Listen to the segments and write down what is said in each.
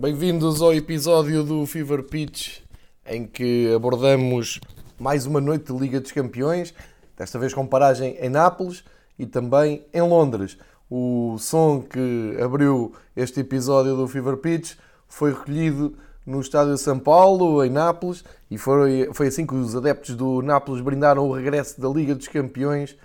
Bem-vindos ao episódio do Fever Pitch em que abordamos mais uma noite de Liga dos Campeões, desta vez com paragem em Nápoles e também em Londres. O som que abriu este episódio do Fever Pitch foi recolhido no estádio de São Paulo, em Nápoles, e foi, foi assim que os adeptos do Nápoles brindaram o regresso da Liga dos Campeões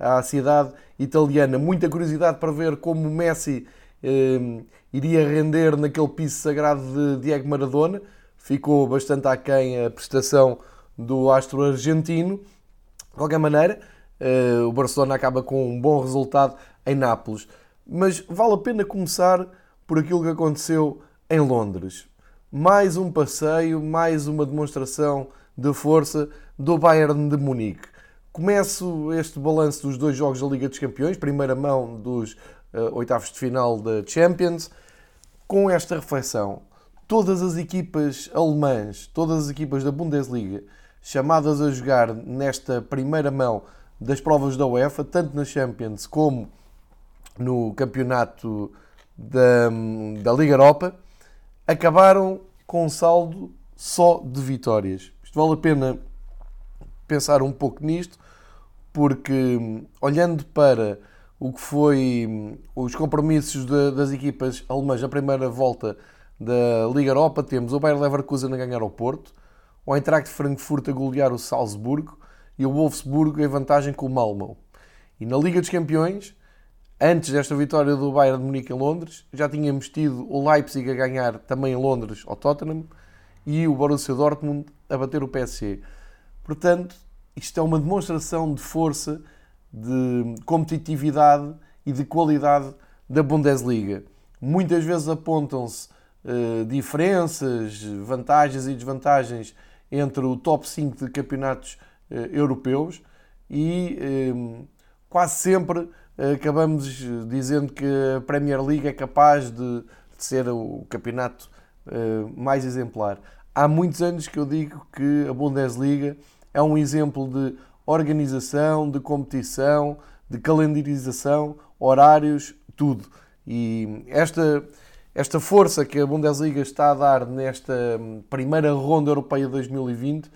à cidade italiana. Muita curiosidade para ver como o Messi eh, iria render naquele piso sagrado de Diego Maradona. Ficou bastante aquém a prestação do astro argentino. De qualquer maneira, eh, o Barcelona acaba com um bom resultado em Nápoles. Mas vale a pena começar por aquilo que aconteceu em Londres mais um passeio, mais uma demonstração de força do Bayern de Munique. Começo este balanço dos dois jogos da Liga dos Campeões, primeira mão dos oitavos de final da Champions, com esta reflexão. Todas as equipas alemãs, todas as equipas da Bundesliga, chamadas a jogar nesta primeira mão das provas da UEFA, tanto na Champions como no campeonato da, da Liga Europa, acabaram com um saldo só de vitórias. Isto vale a pena pensar um pouco nisto, porque olhando para o que foi os compromissos de, das equipas alemãs na primeira volta da Liga Europa, temos o Bayer Leverkusen a ganhar ao Porto, o Eintracht Frankfurt a golear o Salzburgo e o Wolfsburgo em vantagem com o Malmö. E na Liga dos Campeões, Antes desta vitória do Bayern de Munique em Londres, já tínhamos tido o Leipzig a ganhar também em Londres ao Tottenham e o Borussia Dortmund a bater o PSG. Portanto, isto é uma demonstração de força, de competitividade e de qualidade da Bundesliga. Muitas vezes apontam-se uh, diferenças, vantagens e desvantagens entre o top 5 de campeonatos uh, europeus e uh, quase sempre acabamos dizendo que a Premier League é capaz de, de ser o campeonato uh, mais exemplar. Há muitos anos que eu digo que a Bundesliga é um exemplo de organização, de competição, de calendarização, horários, tudo. E esta, esta força que a Bundesliga está a dar nesta hum, primeira ronda europeia de 2020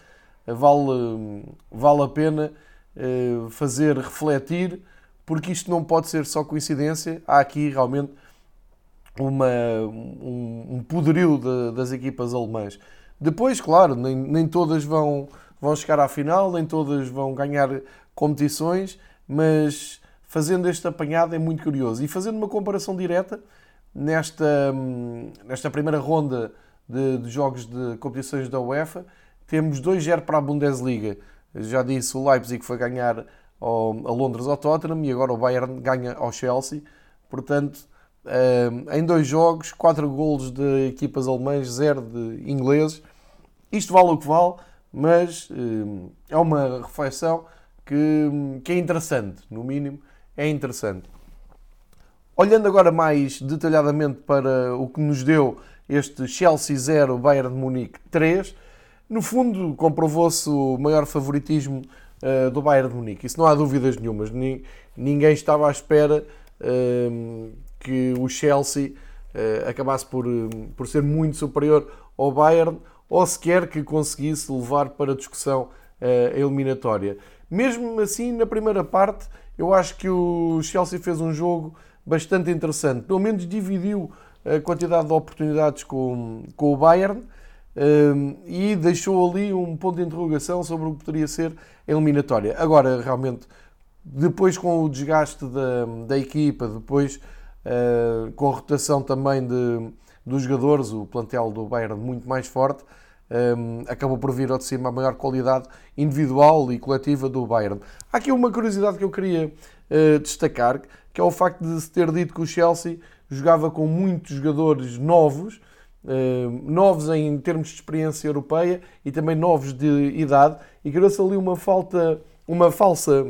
vale, hum, vale a pena uh, fazer refletir porque isto não pode ser só coincidência, há aqui realmente uma, um, um poderio de, das equipas alemãs. Depois, claro, nem, nem todas vão, vão chegar à final, nem todas vão ganhar competições, mas fazendo este apanhado é muito curioso. E fazendo uma comparação direta, nesta, nesta primeira ronda de, de jogos de competições da UEFA, temos 2-0 para a Bundesliga. Já disse, o Leipzig foi ganhar ao, a Londres ao Tottenham e agora o Bayern ganha ao Chelsea. Portanto, eh, em dois jogos, quatro golos de equipas alemãs, zero de ingleses. Isto vale o que vale, mas eh, é uma reflexão que, que é interessante, no mínimo, é interessante. Olhando agora mais detalhadamente para o que nos deu este Chelsea 0, Bayern de Munique 3, no fundo comprovou-se o maior favoritismo uh, do Bayern de Munique. Isso não há dúvidas nenhumas. Ninguém estava à espera uh, que o Chelsea uh, acabasse por, por ser muito superior ao Bayern ou sequer que conseguisse levar para discussão a eliminatória. Mesmo assim, na primeira parte, eu acho que o Chelsea fez um jogo bastante interessante. Pelo menos dividiu a quantidade de oportunidades com, com o Bayern e deixou ali um ponto de interrogação sobre o que poderia ser a eliminatória. Agora, realmente, depois com o desgaste da, da equipa, depois uh, com a rotação também de, dos jogadores, o plantel do Bayern muito mais forte, um, acabou por vir ao de cima a maior qualidade individual e coletiva do Bayern. Há aqui uma curiosidade que eu queria uh, destacar, que é o facto de se ter dito que o Chelsea jogava com muitos jogadores novos, eh, novos em termos de experiência europeia e também novos de idade, e criou-se ali uma, falta, uma falsa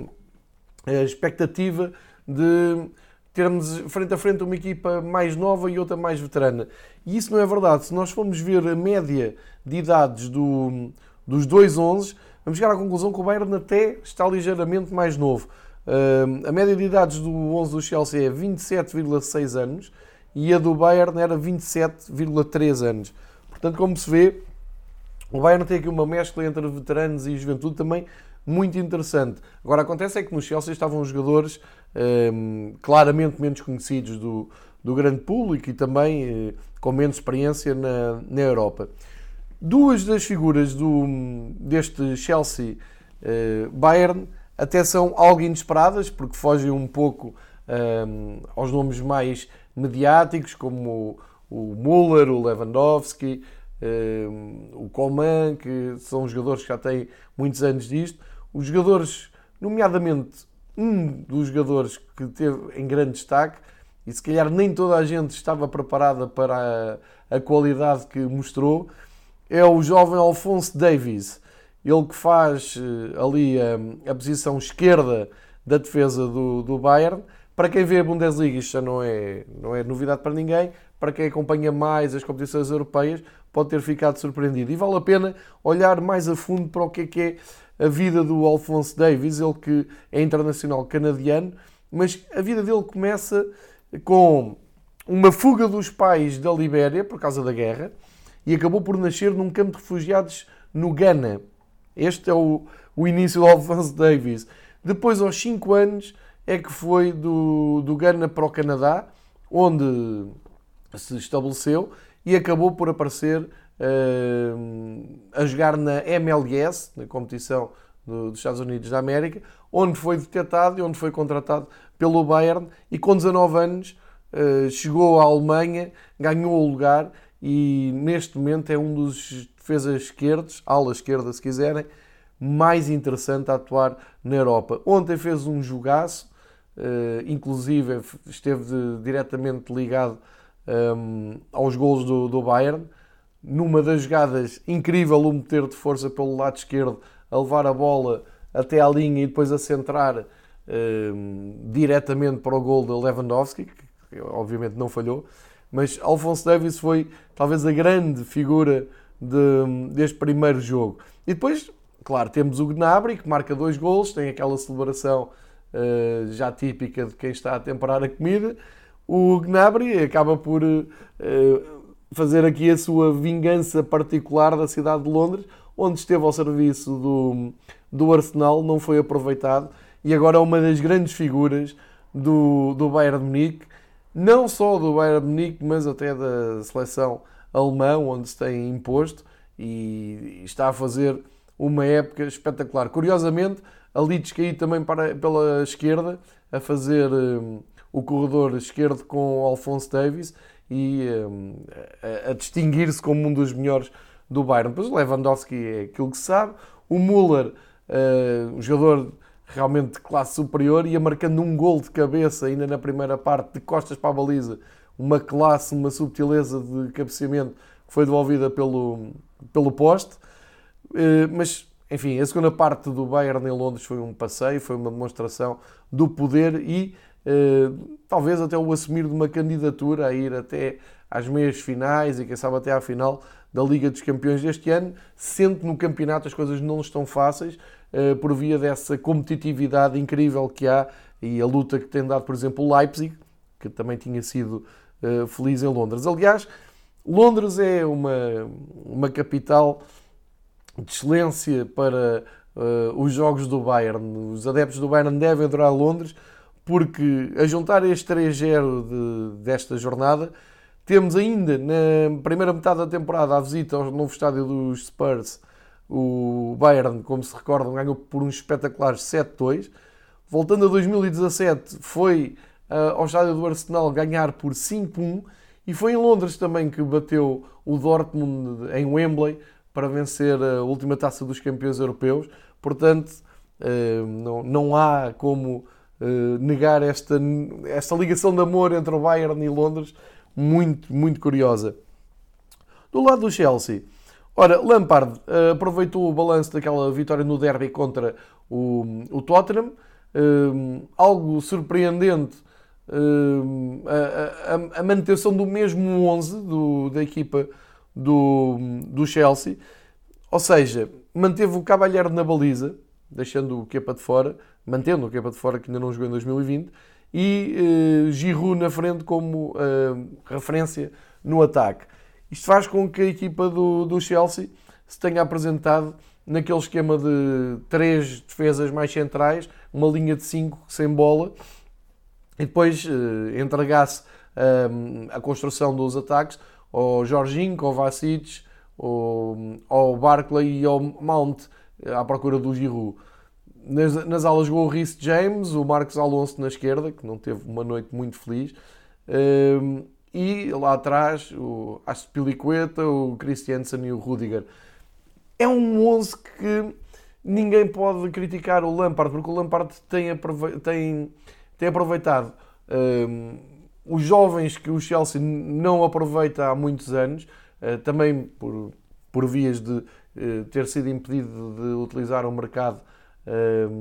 eh, expectativa de termos frente a frente uma equipa mais nova e outra mais veterana. E isso não é verdade. Se nós formos ver a média de idades do, dos dois 11, vamos chegar à conclusão que o Bayern até está ligeiramente mais novo. Uh, a média de idades do 11 do Chelsea é 27,6 anos e a do Bayern era 27,3 anos. Portanto, como se vê, o Bayern tem aqui uma mescla entre veteranos e juventude também muito interessante. Agora, acontece é que no Chelsea estavam jogadores um, claramente menos conhecidos do, do grande público e também uh, com menos experiência na, na Europa. Duas das figuras do, deste Chelsea uh, Bayern até são algo inesperadas, porque fogem um pouco um, aos nomes mais mediáticos, como o, o Müller, o Lewandowski, um, o Coman, que são jogadores que já têm muitos anos disto. Os jogadores, nomeadamente um dos jogadores que teve em grande destaque, e se calhar nem toda a gente estava preparada para a, a qualidade que mostrou, é o jovem Alphonse Davies. Ele que faz eh, ali a, a posição esquerda da defesa do, do Bayern. Para quem vê a Bundesliga, isto já não é, não é novidade para ninguém. Para quem acompanha mais as competições europeias, pode ter ficado surpreendido. E vale a pena olhar mais a fundo para o que é que é a vida do Alphonse Davies, ele que é internacional canadiano, mas a vida dele começa com uma fuga dos pais da Libéria por causa da guerra e acabou por nascer num campo de refugiados no Ghana. Este é o, o início do Alphonse Davies. Depois, aos 5 anos, é que foi do, do Ghana para o Canadá, onde se estabeleceu e acabou por aparecer uh, a jogar na MLS, na competição do, dos Estados Unidos da América, onde foi detectado e onde foi contratado pelo Bayern e com 19 anos uh, chegou à Alemanha, ganhou o lugar e neste momento é um dos defesas esquerdos, ala esquerda se quiserem, mais interessante a atuar na Europa. Ontem fez um jogaço, uh, inclusive esteve de, diretamente ligado um, aos gols do, do, Bayern. Numa das jogadas incrível, o meter de força pelo lado esquerdo, a levar a bola até à linha e depois a centrar um, diretamente para o gol de Lewandowski, que obviamente não falhou. Mas Alphonse Davis foi talvez a grande figura de, deste primeiro jogo. E depois, claro, temos o Gnabry, que marca dois gols, tem aquela celebração uh, já típica de quem está a temperar a comida. O Gnabry acaba por uh, fazer aqui a sua vingança particular da cidade de Londres, onde esteve ao serviço do, do Arsenal, não foi aproveitado e agora é uma das grandes figuras do, do Bayern de Munique, não só do Bayern de Munique, mas até da seleção alemão, onde se tem imposto e está a fazer uma época espetacular. Curiosamente, ali descaí também para, pela esquerda, a fazer um, o corredor esquerdo com Alphonse Davis e um, a, a distinguir-se como um dos melhores do Bayern. Depois Lewandowski é aquilo que sabe, o Müller, uh, um jogador realmente de classe superior, ia marcando um gol de cabeça ainda na primeira parte, de costas para a baliza, uma classe, uma subtileza de cabeceamento que foi devolvida pelo, pelo poste. Eh, mas, enfim, a segunda parte do Bayern em Londres foi um passeio, foi uma demonstração do poder e talvez até o assumir de uma candidatura a ir até às meias finais e quem sabe até à final da Liga dos Campeões deste ano, sendo que no campeonato as coisas não estão fáceis eh, por via dessa competitividade incrível que há e a luta que tem dado, por exemplo, o Leipzig, que também tinha sido eh, feliz em Londres. Aliás, Londres é uma, uma capital de excelência para uh, os jogos do Bayern. Os adeptos do Bayern devem adorar Londres, porque a juntar este 3-0 de, desta jornada, temos ainda na primeira metade da temporada a visita ao novo estádio dos Spurs. O Bayern, como se recordam, ganhou por uns espetaculares 7-2. Voltando a 2017, foi uh, ao estádio do Arsenal ganhar por 5-1 e foi em Londres também que bateu o Dortmund em Wembley para vencer a última taça dos campeões europeus. Portanto, uh, não, não há como uh, negar esta, esta ligação de amor entre o Bayern e Londres, muito, muito curiosa. Do lado do Chelsea, ora, Lampard aproveitou o balanço daquela vitória no derby contra o, o Tottenham, algo surpreendente a, a, a, manutenção do mesmo 11 do, da equipa do, do Chelsea, ou seja, manteve o Cavalheiro na baliza, deixando o Kepa de fora, mantendo o Kepa de fora que ainda não jogou em 2020, e uh, Giroud na frente como uh, referência no ataque. Isto faz com que a equipa do, do Chelsea se tenha apresentado naquele esquema de três defesas mais centrais, uma linha de cinco sem bola, e depois uh, entregasse uh, a construção dos ataques ao Jorginho, ao Vacic, ao, ao Barclay e ao Mount, à procura do Giroud. Nas, nas alas jogou o Rhys James, o Marcos Alonso na esquerda, que não teve uma noite muito feliz, uh, e lá atrás o Aspilicueta, o Christiansen e o Rudiger. É um 11 que ninguém pode criticar o Lampard, porque o Lampard tem, tem, tem aproveitado um, os jovens que o Chelsea não aproveita há muitos anos, uh, também por, por vias de ter sido impedido de utilizar o mercado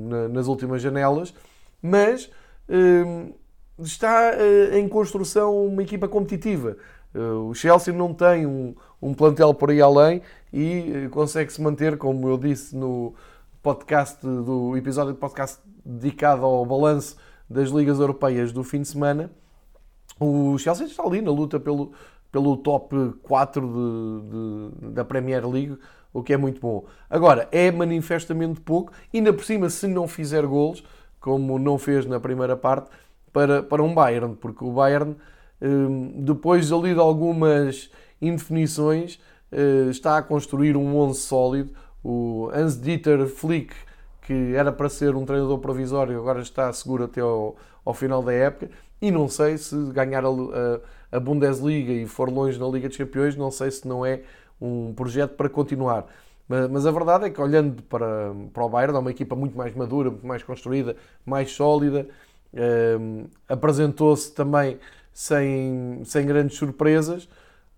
na, nas últimas janelas, mas hum, está em construção uma equipa competitiva. o Chelsea não tem um, um plantel por aí além e consegue se manter, como eu disse no, podcast do episódio de podcast dedicado ao balanço das ligas europeias do fim de semana, o Chelsea está ali na luta pelo, pelo top 4 de, de, da Premier League, o que é muito bom. Agora, é manifestamente pouco, ainda por cima, se não fizer golos, como não fez na primeira parte, para, para um Bayern, porque o Bayern, hum, depois ali de algumas indefinições, eh, está a construir um 11 sólido, o Hans-Dieter Flick, que era para ser um treinador provisório, agora está seguro até ao, ao final da época. E não sei se ganhar a, a, a, Bundesliga e for longe na Liga dos Campeões, não sei se não é um projeto para continuar. Mas, a verdade é que, olhando para, para o Bayern, é uma equipa muito mais madura, muito mais construída, mais sólida. Um, Apresentou-se também sem, sem grandes surpresas.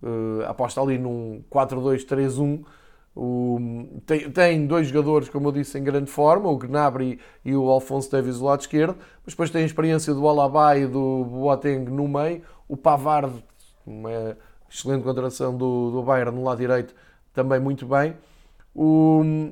Uh, aposta ali num 4-2-3-1 o, tem, tem, dois jogadores, como eu disse, em grande forma, o Gnabry e o Alfonso Davies do lado esquerdo, mas depois tem a experiência do Alaba e do Boateng no meio, o Pavard, uma excelente contratação do, do Bayern no lado direito, também muito bem. O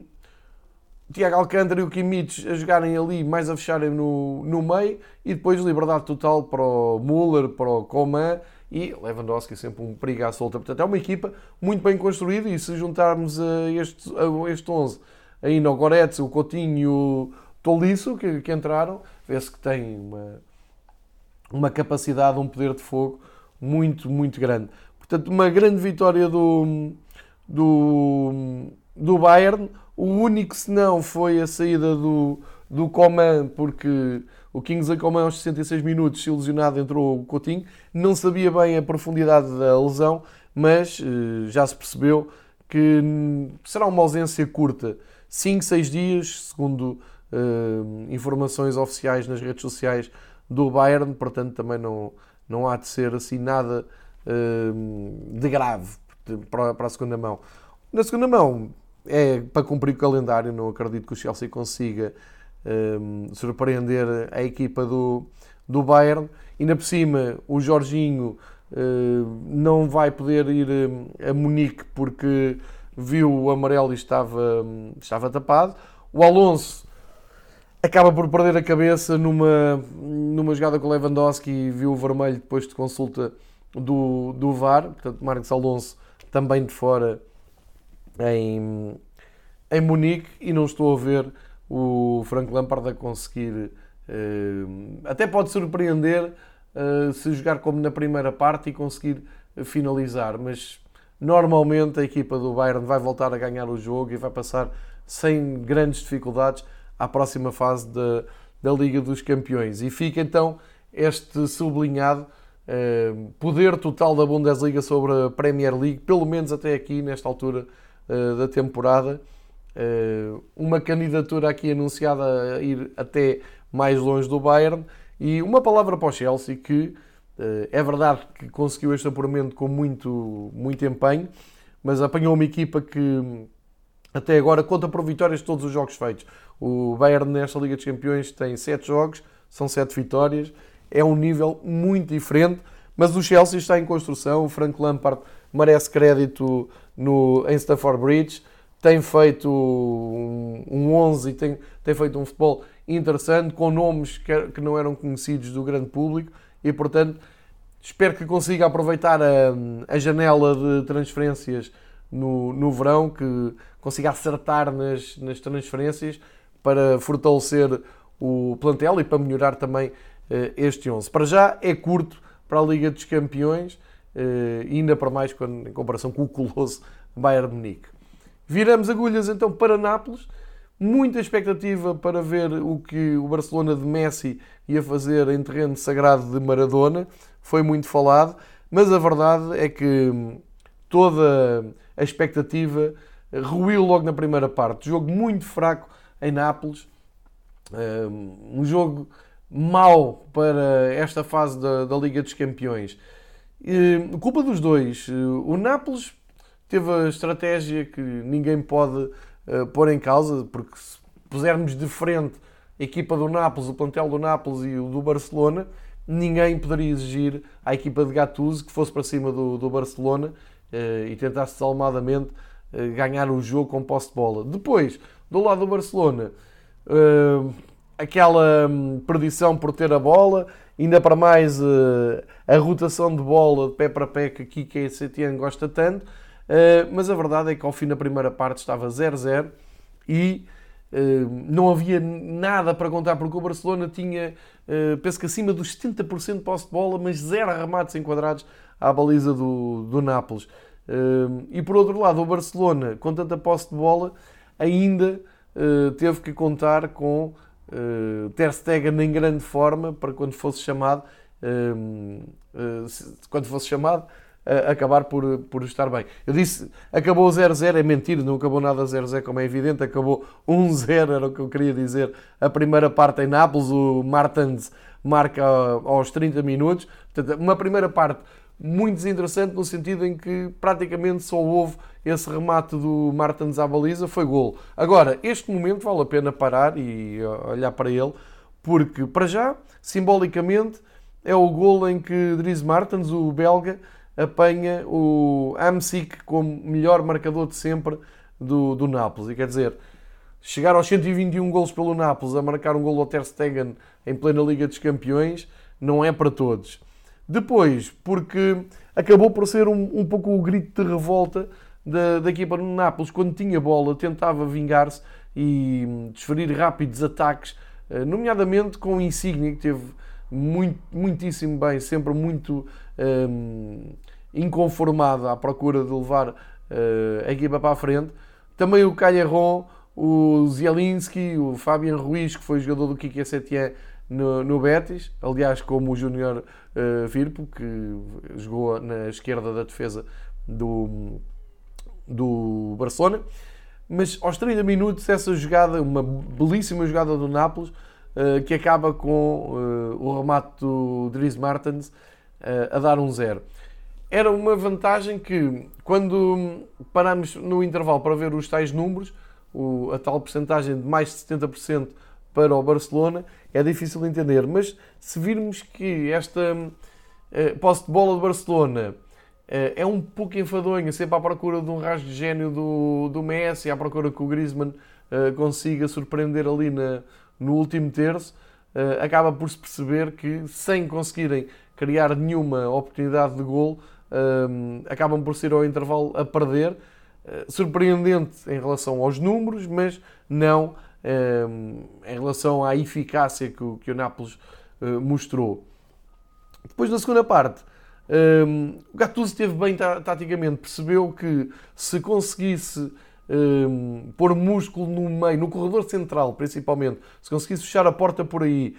Tiago Alcântara e o Kimmich a jogarem ali, mais a fecharem no, no meio, e depois liberdade total para o Müller, para o Coman e Lewandowski sempre um perigo à solta. Portanto, é uma equipa muito bem construída e se juntarmos a este, a este 11 ainda o Goretz, o Coutinho e o Tolisso que, que entraram, vê-se que tem uma, uma capacidade, um poder de fogo muito, muito grande. Portanto, uma grande vitória do, do, do Bayern. O único senão foi a saída do, do Coman, porque o Kingsley Coman aos 66 minutos, ilusionado, entrou o Coutinho. Não sabia bem a profundidade da lesão, mas uh, já se percebeu que será uma ausência curta. 5, 6 dias, segundo uh, informações oficiais nas redes sociais do Bayern, portanto também não, não há de ser assim nada de grave para, a segunda mão. Na segunda mão, é para cumprir o calendário, não acredito que o Chelsea consiga um, surpreender a equipa do, do Bayern. Ainda por cima, o Jorginho uh, não vai poder ir a Munique porque viu o amarelo e estava, estava tapado. O Alonso acaba por perder a cabeça numa, numa jogada com o Lewandowski e viu o vermelho depois de consulta do, do VAR. Portanto, Marcos Alonso também de fora em, em Munique e não estou a ver o Frank Lampard a conseguir. Uh, até pode surpreender uh, se jogar como na primeira parte e conseguir finalizar, mas normalmente a equipa do Bayern vai voltar a ganhar o jogo e vai passar sem grandes dificuldades à próxima fase da, da Liga dos Campeões. E fica então este sublinhado uh, poder total da Bundesliga sobre a Premier League, pelo menos até aqui, nesta altura da temporada. Eh, uma candidatura aqui anunciada a ir até mais longe do Bayern e uma palavra para o Chelsea que eh, é verdade que conseguiu este apuramento com muito, muito empenho, mas apanhou uma equipa que até agora conta por vitórias de todos os jogos feitos. O Bayern nesta Liga dos Campeões tem 7 jogos, são 7 vitórias, é um nível muito diferente, mas o Chelsea está em construção, o Frank Lampard merece crédito no, em Stamford Bridge, tem feito um, um 11 e tem, tem feito um futebol interessante, com nomes que não eram conhecidos do grande público e, portanto, espero que consiga aproveitar a, a janela de transferências no, no verão, que consiga acertar nas, nas transferências para fortalecer o plantel e para melhorar também este 11. Para já é curto para a Liga dos Campeões, uh, ainda para mais quando, em comparação com o colosso Bayern de Munique. Viramos agulhas então para Nápoles. Muita expectativa para ver o que o Barcelona de Messi ia fazer em terreno sagrado de Maradona. Foi muito falado, mas a verdade é que toda a expectativa ruiu logo na primeira parte. Jogo muito fraco em Nápoles. Um jogo mau para esta fase da, da Liga dos Campeões. Culpa dos dois. O Nápoles teve a estratégia que ninguém pode uh, pôr em causa, porque se pusermos de frente a equipa do Nápoles, o plantel do Nápoles e o do Barcelona, ninguém poderia exigir à equipa de Gattuso que fosse para cima do, do Barcelona uh, e tentasse desalmadamente ganhar o jogo com posse de bola. Depois, do lado do Barcelona, aquela um, perdição por ter a bola, ainda para mais a rotação de bola de pé para pé que aqui que a Setien gosta tanto, eh, mas a verdade é que ao fim da primeira parte estava 0-0 e uh, não havia nada para contar, porque o Barcelona tinha, uh, penso que acima dos 70% de posse de bola, mas zero remates enquadrados à baliza do, do Nápoles. e por outro lado, o Barcelona, com tanta posse de bola, ainda teve que contar com Ter Stegen em grande forma para quando fosse chamado, quando fosse chamado, acabar por, por estar bem. Eu disse, acabou 0-0, é mentira, não acabou nada 0-0, como é evidente, acabou 1-0, era o que eu queria dizer. A primeira parte em Nápoles, o Martins marca aos 30 minutos. Portanto, uma primeira parte muito desinteressante no sentido em que praticamente só houve esse remate do Martins à baliza, foi gol. Agora, este momento vale a pena parar e olhar para ele, porque para já, simbolicamente, é o gol em que Dries Martins, o belga, apanha o Amsic como melhor marcador de sempre do, do Nápoles. E quer dizer, chegar aos 121 golos pelo Nápoles, a marcar um gol ao Ter Stegen em plena Liga dos Campeões, não é para todos. Depois, porque acabou por ser um, um pouco o grito de revolta da, da equipa do Nápoles, quando tinha bola, tentava vingar-se e desferir rápidos ataques, eh, nomeadamente com o Insigne, que teve muito, muitíssimo bem, sempre muito um, inconformado à procura de levar uh, a equipa para a frente. Também o Callejon, o Zielinski, o Fabian Ruiz, que foi jogador do Kiki Setien no, no Betis, aliás, como o Júnior uh, Firpo, que jogou na esquerda da defesa do, do Barcelona. Mas aos 30 minutos, essa jogada, uma belíssima jogada do Nápoles, uh, que acaba com uh, o remate do Dries Martens a dar um zero. Era uma vantagem que, quando paramos no intervalo para ver os tais números, a tal porcentagem de mais de 70% para o Barcelona, é difícil de entender. Mas se virmos que esta posse de bola do Barcelona é um pouco enfadonha, sempre à procura de um rasgo de gênio do, do Messi, à procura que o Griezmann uh, consiga surpreender ali na, no último terço, acaba por se perceber que, sem conseguirem criar nenhuma oportunidade de gol, acabam por ser ao intervalo a perder. Surpreendente em relação aos números, mas não em relação à eficácia que o, que o Nápoles mostrou. Depois, na segunda parte, um, o Gattuso esteve bem taticamente, percebeu que se conseguisse um, pôr músculo no meio, no corredor central principalmente, se conseguisse fechar a porta por aí,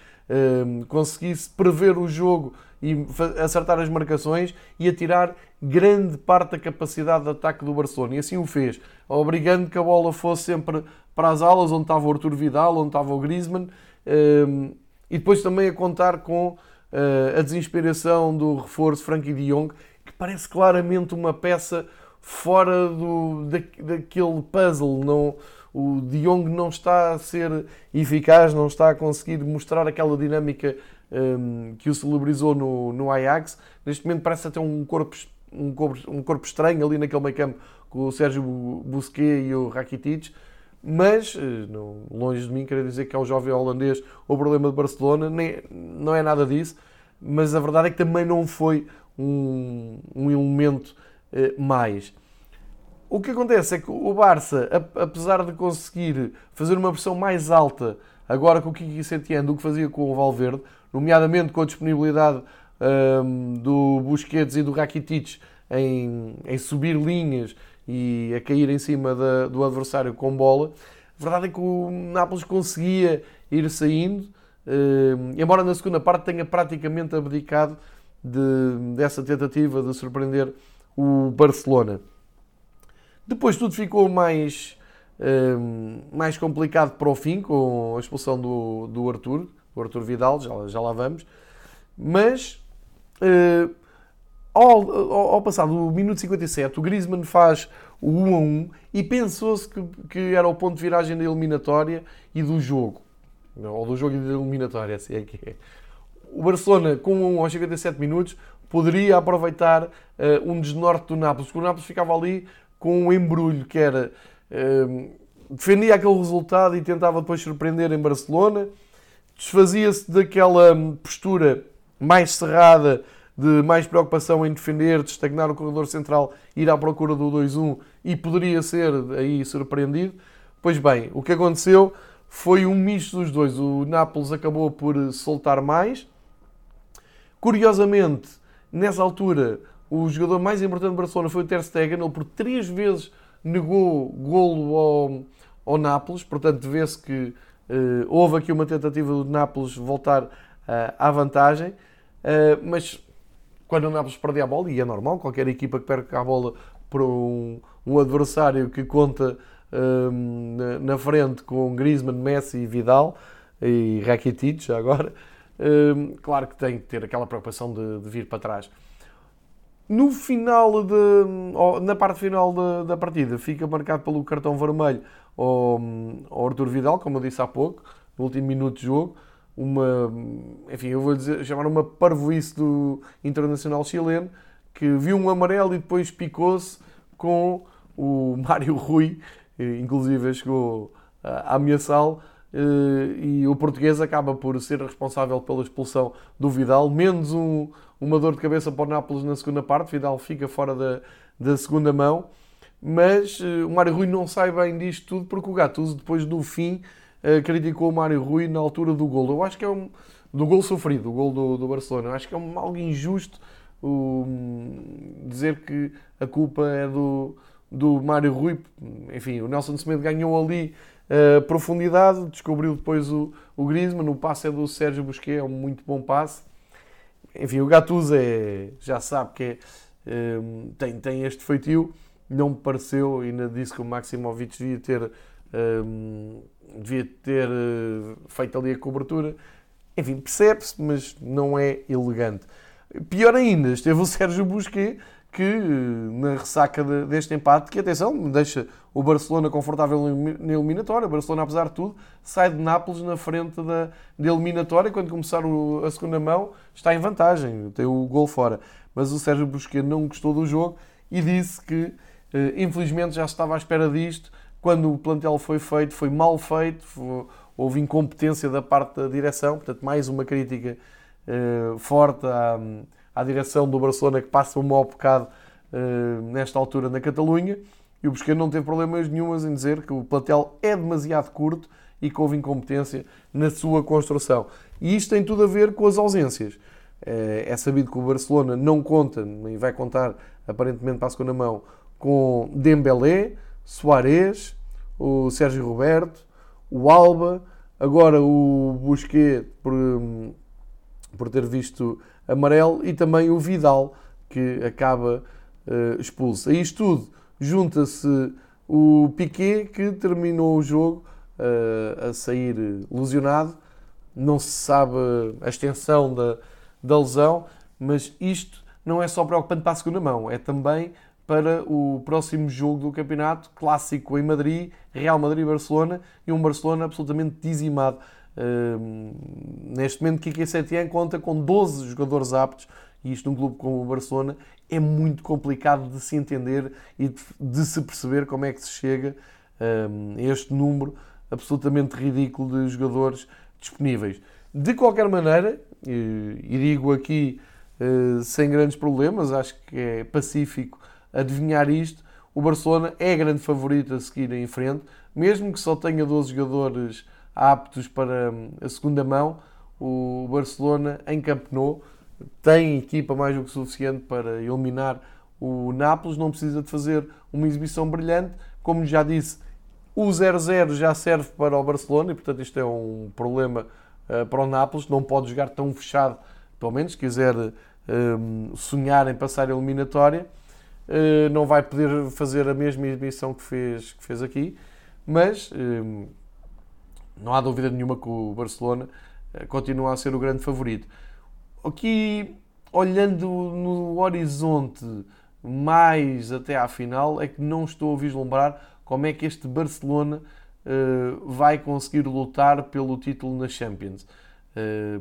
um, conseguisse prever o jogo e acertar as marcações, ia tirar grande parte da capacidade de ataque do Barcelona. E assim o fez, obrigando que a bola fosse sempre para as alas, onde estava o Artur Vidal, onde estava o Griezmann, um, e depois também a contar com a desinspiração do reforço Frankie de Jong, que parece claramente uma peça fora do, da, daquele puzzle. Não, o De Jong não está a ser eficaz, não está a conseguir mostrar aquela dinâmica um, que o celebrizou no, no Ajax. Neste momento parece até um corpo, um corpo, um corpo estranho ali naquele meio campo com o Sérgio Busquets e o Rakitic. Mas não, longe de mim querer dizer que é o jovem holandês o problema de Barcelona, nem, não é nada disso, mas a verdade é que também não foi um, um elemento mais. O que acontece é que o Barça, apesar de conseguir fazer uma versão mais alta agora com o Kiki Setien do que fazia com o Valverde, nomeadamente com a disponibilidade um, do Busquets e do Rakitic em, em, subir linhas e a cair em cima da, do adversário com bola, a verdade é que o Nápoles conseguia ir saindo, um, embora na segunda parte tenha praticamente abdicado de, dessa tentativa de surpreender o Barcelona. Depois tudo ficou mais, um, mais complicado para o fim, com a expulsão do, do Arthur, o Arthur Vidal, já, já lá vamos. Mas uh, ao, ao, ao, do minuto 57, o Griezmann faz o 1 a 1 e pensou-se que, que era o ponto de viragem da eliminatória e do jogo. Ou do jogo e da eliminatória, assim é que é. O Barcelona, com 1 aos 57 minutos, poderia aproveitar uh, um desnorte do Nápoles, porque o Nápoles ficava ali com um embrulho que era. Um, defendia aquele resultado e tentava depois surpreender em Barcelona, desfazia-se daquela postura mais cerrada, de mais preocupação em defender, de estagnar o corredor central, ir à procura do 2-1 e poderia ser aí surpreendido. Pois bem, o que aconteceu foi um misto dos dois. O Nápoles acabou por soltar mais. Curiosamente, nessa altura, o jogador mais importante do Barcelona foi o Ter Stegen, ele por três vezes negou golo ao, ao Nápoles, portanto vê-se que uh, houve aqui uma tentativa do Nápoles voltar uh, à vantagem, uh, mas quando o Nápoles perdia a bola, e é normal, qualquer equipa que perca a bola para um, um adversário que conta na, na, frente com Griezmann, Messi e Vidal, e Rakitic agora, claro que tem que ter aquela preocupação de, de vir para trás. No final de, na parte final da, da partida, fica marcado pelo cartão vermelho ao, ao Arthur Vidal, como eu disse há pouco, no último minuto de jogo. Uma, enfim, eu vou dizer, chamar uma parvoíce do internacional chileno, que viu um amarelo e depois picou-se com o Mário Rui, inclusive chegou a ameaçá-lo, eh, e o português acaba por ser responsável pela expulsão do Vidal, menos um, uma dor de cabeça para o Nápoles na segunda parte. Vidal fica fora da, da segunda mão. Mas uh, o Mário Rui não sai bem disto tudo porque o Gattuso, depois do fim, uh, criticou o Mário Rui na altura do gol. Eu acho que é um. do gol sofrido, o gol do, do Barcelona. Eu acho que é um, algo injusto dizer que a culpa é do, do Mário Rui. Enfim, o Nelson Semedo ganhou ali uh, profundidade, descobriu depois o, o Griezmann. O passe é do Sérgio Busquets, é um muito bom passe. Enfim, o Gattuso é, já sabe que é, um, tem, tem este feitio. Não me pareceu, ainda disse que o Maximovic devia ter, um, devia ter uh, feito ali a cobertura. Enfim, percebe-se, mas não é elegante. Pior ainda, esteve o Sérgio Busquets, que na ressaca de, deste empate, que atenção, deixa o Barcelona confortável na eliminatória. O Barcelona, apesar de tudo, sai de Nápoles na frente da, da eliminatória. Quando começar a segunda mão, está em vantagem, tem o gol fora. Mas o Sérgio Busquets não gostou do jogo e disse que, eh, infelizmente, já estava à espera disto. Quando o plantel foi feito, foi mal feito, houve incompetência da parte da direção. Portanto, mais uma crítica eh, forte à, à direção do Barcelona que passa um mau bocado uh, nesta altura na Catalunha. E o Busquets não teve problemas nenhumas em dizer que o plantel é demasiado curto e que houve incompetência na sua construção. E isto tem tudo a ver com as ausências. Eh, é sabido que o Barcelona não conta, nem vai contar aparentemente para a segunda mão, com Dembélé, Soares, o Sérgio Roberto, o Alba, agora o Busquets por, por ter visto amarelo e também o Vidal que acaba uh, expulso. A isto tudo junta-se o Piquet que terminou o jogo uh, a sair lesionado. Não se sabe a extensão da, da lesão, mas isto não é só preocupante para a segunda mão, é também para o próximo jogo do campeonato clássico em Madrid, Real Madrid-Barcelona, e um Barcelona absolutamente dizimado. Uh, neste momento, Kike Setien conta com 12 jogadores aptos e isto num clube como o Barcelona é muito complicado de se entender e de, de se perceber como é que se chega este número absolutamente ridículo de jogadores disponíveis. De qualquer maneira, e digo aqui sem grandes problemas, acho que é pacífico adivinhar isto, o Barcelona é grande favorito a seguir em frente, mesmo que só tenha 12 jogadores aptos para hum, a segunda mão, o Barcelona em Camp Nou tem equipa mais do que suficiente para eliminar o Nápoles, não precisa de fazer uma exibição brilhante, como já disse, o 0-0 já serve para o Barcelona e portanto isto é um problema uh, para o Nápoles, não pode jogar tão fechado, pelo menos se quiser um, sonhar em passar a eliminatória. Uh, não vai poder fazer a mesma exibição que fez, que fez aqui, mas um, não há dúvida nenhuma que o Barcelona uh, continua a ser o grande favorito. Aqui, olhando no horizonte mais até à final, é que não estou a vislumbrar como é que este Barcelona vai conseguir lutar pelo título na Champions.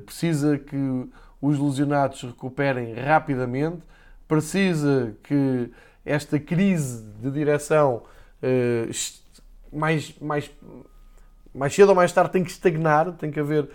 precisa que os lesionados recuperem rapidamente precisa que esta crise de direção eh, mais, mais, mais cedo ou mais tarde tem que estagnar, tem que haver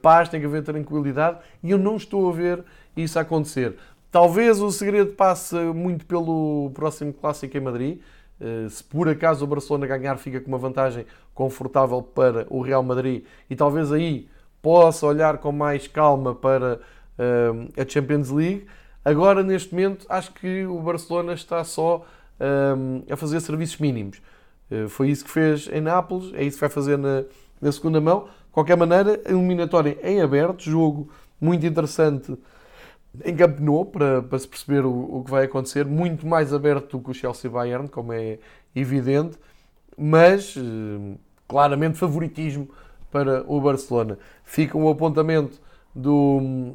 paz, tem que haver tranquilidade e eu não estou a ver isso acontecer. Talvez o segredo passe muito pelo próximo clássico em Madrid. Eh, se por acaso o Barcelona ganhar, fica com uma vantagem confortável para o Real Madrid e talvez aí possa olhar com mais calma para eh, a Champions League. Agora, neste momento, acho que o Barcelona está só um, a fazer serviços mínimos. Uh, foi isso que fez em Nápoles, é isso que vai fazer na, na segunda mão. De qualquer maneira, eliminatória em aberto, jogo muito interessante em Camp Nou, para, para se perceber o, o, que vai acontecer, muito mais aberto do que o Chelsea-Bayern, como é evidente, mas uh, claramente favoritismo para o Barcelona. Fica um apontamento do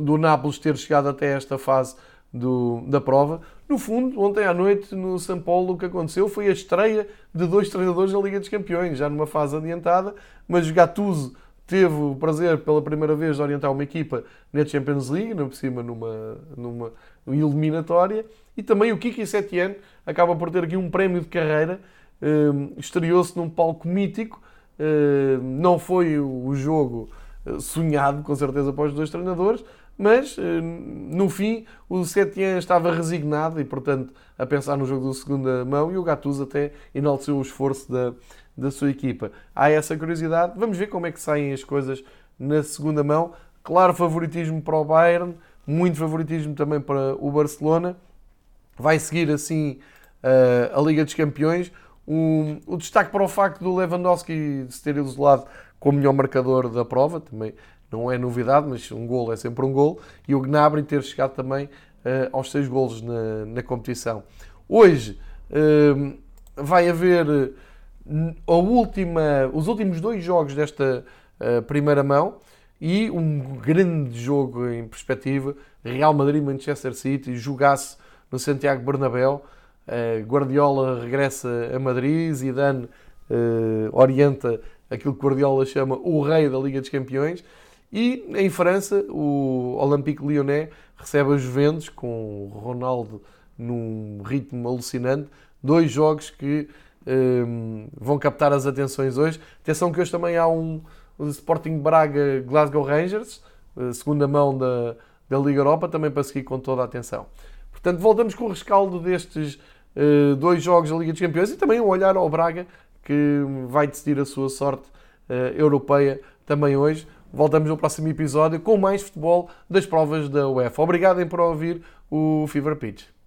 do Nápoles ter chegado até esta fase do, da prova. No fundo, ontem à noite no São Paulo, o que aconteceu foi a estreia de dois treinadores na Liga dos Campeões, já numa fase adiantada, mas Gattuso teve o prazer pela primeira vez de orientar uma equipa na Champions League, não por cima numa, numa eliminatória, e também o Kiki Setien acaba por ter aqui um prémio de carreira, um, estreou-se num palco mítico, um, não foi o jogo eh, sonhado, com certeza, para os dois treinadores, mas eh, no fim o Setien estava resignado e, portanto, a pensar no jogo da segunda mão e o Gattuso até enalteceu o esforço da, da sua equipa. Há essa curiosidade, vamos ver como é que saem as coisas na segunda mão. Claro, favoritismo para o Bayern, muito favoritismo também para o Barcelona. Vai seguir assim eh, a Liga dos Campeões. Um, o destaque para o facto do Lewandowski se ter isolado como melhor marcador da prova, também não é novidade, mas um gol é sempre um gol, e o Gnabry ter chegado também uh, aos seis golos na, na competição. Hoje uh, vai haver eh, a última, os últimos dois jogos desta uh, primeira mão e um grande jogo em perspectiva, Real Madrid-Manchester City, jogasse no Santiago Bernabéu, Guardiola regressa a Madrid, Zidane orienta aquilo que Guardiola chama o rei da Liga dos Campeões. E em França, o Olympique Lyonnais recebe a Juventus com o Ronaldo num ritmo alucinante. Dois jogos que um, vão captar as atenções hoje. Atenção que hoje também há um, um Sporting Braga Glasgow Rangers, segunda mão da, da Liga Europa, também para seguir com toda a atenção. Portanto, voltamos com o rescaldo destes uh, dois jogos da Liga dos Campeões e também um olhar ao Braga que vai decidir a sua sorte uh, europeia também hoje. Voltamos no próximo episódio com mais futebol das provas da UEFA. Obrigado por ouvir o Fever Pitch.